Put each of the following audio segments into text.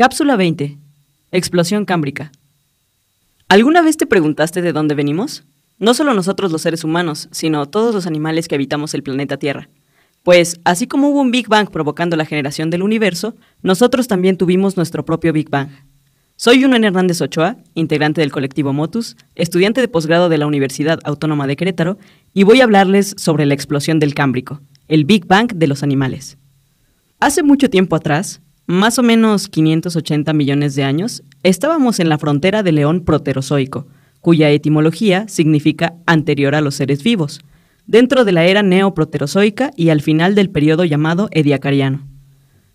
Cápsula 20. Explosión cámbrica. ¿Alguna vez te preguntaste de dónde venimos? No solo nosotros los seres humanos, sino todos los animales que habitamos el planeta Tierra. Pues, así como hubo un Big Bang provocando la generación del universo, nosotros también tuvimos nuestro propio Big Bang. Soy Juno Hernández Ochoa, integrante del colectivo Motus, estudiante de posgrado de la Universidad Autónoma de Querétaro, y voy a hablarles sobre la explosión del Cámbrico, el Big Bang de los animales. Hace mucho tiempo atrás, más o menos 580 millones de años, estábamos en la frontera del león proterozoico, cuya etimología significa anterior a los seres vivos, dentro de la era neoproterozoica y al final del periodo llamado Ediacariano.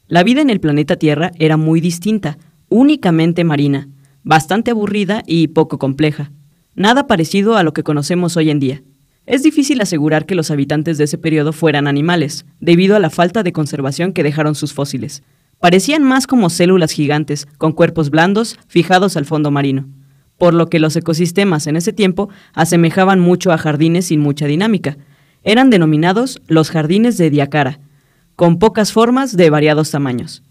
La vida en el planeta Tierra era muy distinta, únicamente marina, bastante aburrida y poco compleja, nada parecido a lo que conocemos hoy en día. Es difícil asegurar que los habitantes de ese periodo fueran animales, debido a la falta de conservación que dejaron sus fósiles, Parecían más como células gigantes, con cuerpos blandos fijados al fondo marino, por lo que los ecosistemas en ese tiempo asemejaban mucho a jardines sin mucha dinámica. Eran denominados los jardines de Diacara, con pocas formas de variados tamaños.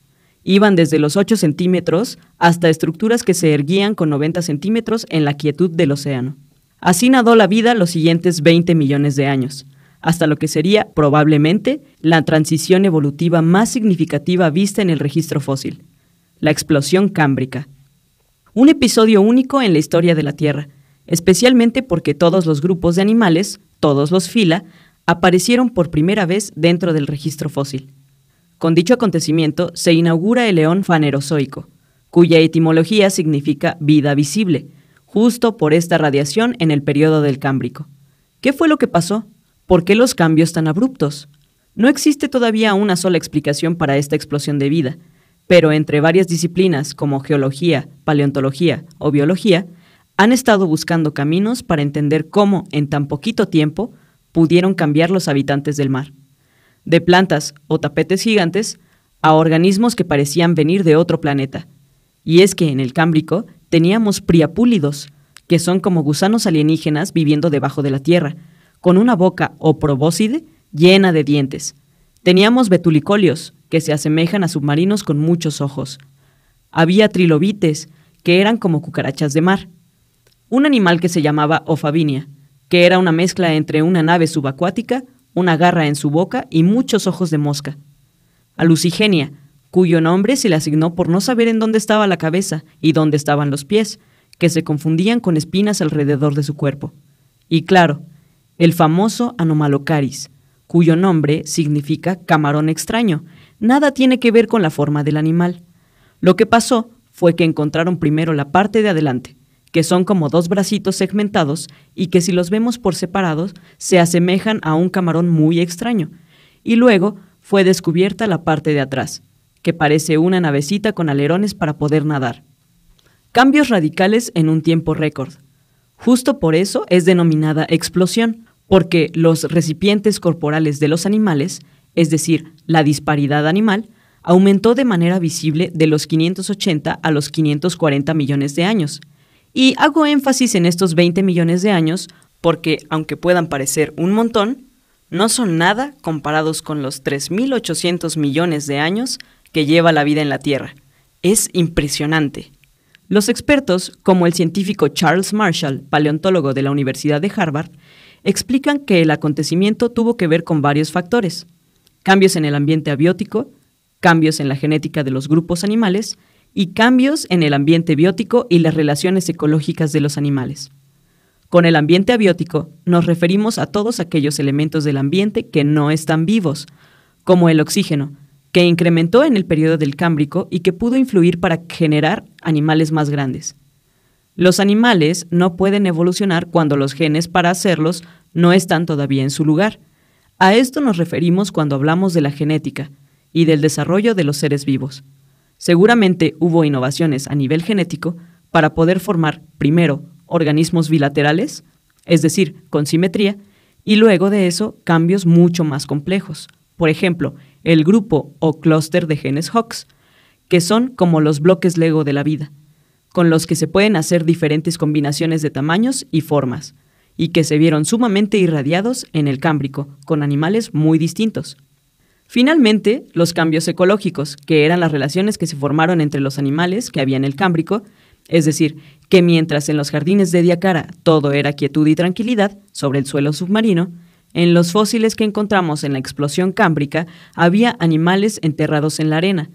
Iban desde los 8 centímetros hasta estructuras que se erguían con 90 centímetros en la quietud del océano. Así nadó la vida los siguientes 20 millones de años, hasta lo que sería probablemente la transición evolutiva más significativa vista en el registro fósil, la explosión cámbrica. Un episodio único en la historia de la Tierra, especialmente porque todos los grupos de animales, todos los fila, aparecieron por primera vez dentro del registro fósil. Con dicho acontecimiento se inaugura el león fanerozoico, cuya etimología significa vida visible, justo por esta radiación en el periodo del Cámbrico. ¿Qué fue lo que pasó? ¿Por qué los cambios tan abruptos? No existe todavía una sola explicación para esta explosión de vida, pero entre varias disciplinas como geología, paleontología o biología, han estado buscando caminos para entender cómo, en tan poquito tiempo, pudieron cambiar los habitantes del mar. De plantas o tapetes gigantes a organismos que parecían venir de otro planeta. Y es que en el Cámbrico teníamos priapúlidos, que son como gusanos alienígenas viviendo debajo de la Tierra, con una boca o probóscide llena de dientes. Teníamos betulicolios, que se asemejan a submarinos con muchos ojos. Había trilobites, que eran como cucarachas de mar. Un animal que se llamaba Ofavinia, que era una mezcla entre una nave subacuática, una garra en su boca y muchos ojos de mosca. A Lucigenia, cuyo nombre se le asignó por no saber en dónde estaba la cabeza y dónde estaban los pies, que se confundían con espinas alrededor de su cuerpo. Y claro, el famoso Anomalocaris, cuyo nombre significa camarón extraño. Nada tiene que ver con la forma del animal. Lo que pasó fue que encontraron primero la parte de adelante, que son como dos bracitos segmentados y que si los vemos por separados se asemejan a un camarón muy extraño. Y luego fue descubierta la parte de atrás, que parece una navecita con alerones para poder nadar. Cambios radicales en un tiempo récord. Justo por eso es denominada explosión, porque los recipientes corporales de los animales, es decir, la disparidad animal, aumentó de manera visible de los 580 a los 540 millones de años. Y hago énfasis en estos 20 millones de años porque, aunque puedan parecer un montón, no son nada comparados con los 3.800 millones de años que lleva la vida en la Tierra. Es impresionante. Los expertos, como el científico Charles Marshall, paleontólogo de la Universidad de Harvard, explican que el acontecimiento tuvo que ver con varios factores. Cambios en el ambiente abiótico, cambios en la genética de los grupos animales y cambios en el ambiente biótico y las relaciones ecológicas de los animales. Con el ambiente abiótico nos referimos a todos aquellos elementos del ambiente que no están vivos, como el oxígeno, que incrementó en el periodo del Cámbrico y que pudo influir para generar animales más grandes. Los animales no pueden evolucionar cuando los genes para hacerlos no están todavía en su lugar. A esto nos referimos cuando hablamos de la genética y del desarrollo de los seres vivos. Seguramente hubo innovaciones a nivel genético para poder formar, primero, organismos bilaterales, es decir, con simetría, y luego de eso cambios mucho más complejos. Por ejemplo, el grupo o clúster de genes Hox, que son como los bloques Lego de la vida, con los que se pueden hacer diferentes combinaciones de tamaños y formas, y que se vieron sumamente irradiados en el Cámbrico, con animales muy distintos. Finalmente, los cambios ecológicos, que eran las relaciones que se formaron entre los animales que había en el Cámbrico, es decir, que mientras en los jardines de Diacara todo era quietud y tranquilidad sobre el suelo submarino, en los fósiles que encontramos en la explosión cámbrica había animales enterrados en la arena,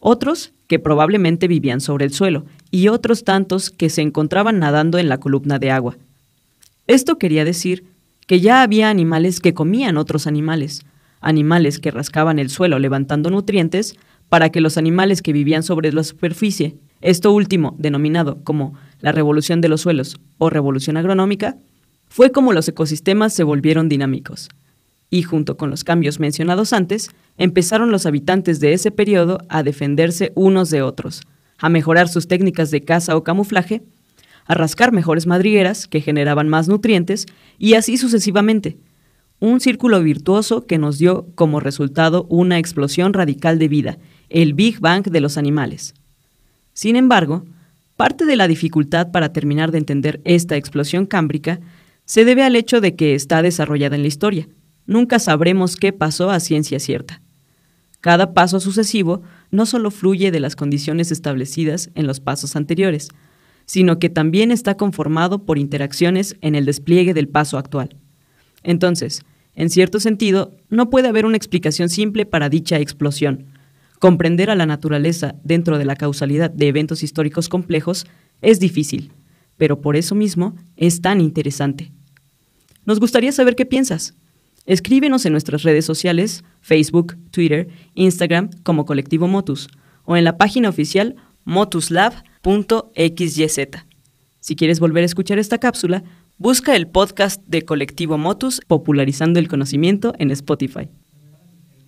otros que probablemente vivían sobre el suelo y otros tantos que se encontraban nadando en la columna de agua. Esto quería decir que ya había animales que comían otros animales, animales que rascaban el suelo levantando nutrientes para que los animales que vivían sobre la superficie, esto último denominado como la revolución de los suelos o revolución agronómica, fue como los ecosistemas se volvieron dinámicos. Y junto con los cambios mencionados antes, empezaron los habitantes de ese periodo a defenderse unos de otros, a mejorar sus técnicas de caza o camuflaje, a rascar mejores madrigueras que generaban más nutrientes y así sucesivamente. Un círculo virtuoso que nos dio como resultado una explosión radical de vida, el Big Bang de los animales. Sin embargo, parte de la dificultad para terminar de entender esta explosión cámbrica se debe al hecho de que está desarrollada en la historia. Nunca sabremos qué pasó a ciencia cierta. Cada paso sucesivo no solo fluye de las condiciones establecidas en los pasos anteriores, sino que también está conformado por interacciones en el despliegue del paso actual. Entonces, en cierto sentido, no puede haber una explicación simple para dicha explosión. Comprender a la naturaleza dentro de la causalidad de eventos históricos complejos es difícil, pero por eso mismo es tan interesante. Nos gustaría saber qué piensas. Escríbenos en nuestras redes sociales, Facebook, Twitter, Instagram como Colectivo Motus o en la página oficial motuslab.xyz. Si quieres volver a escuchar esta cápsula, busca el podcast de Colectivo Motus Popularizando el Conocimiento en Spotify.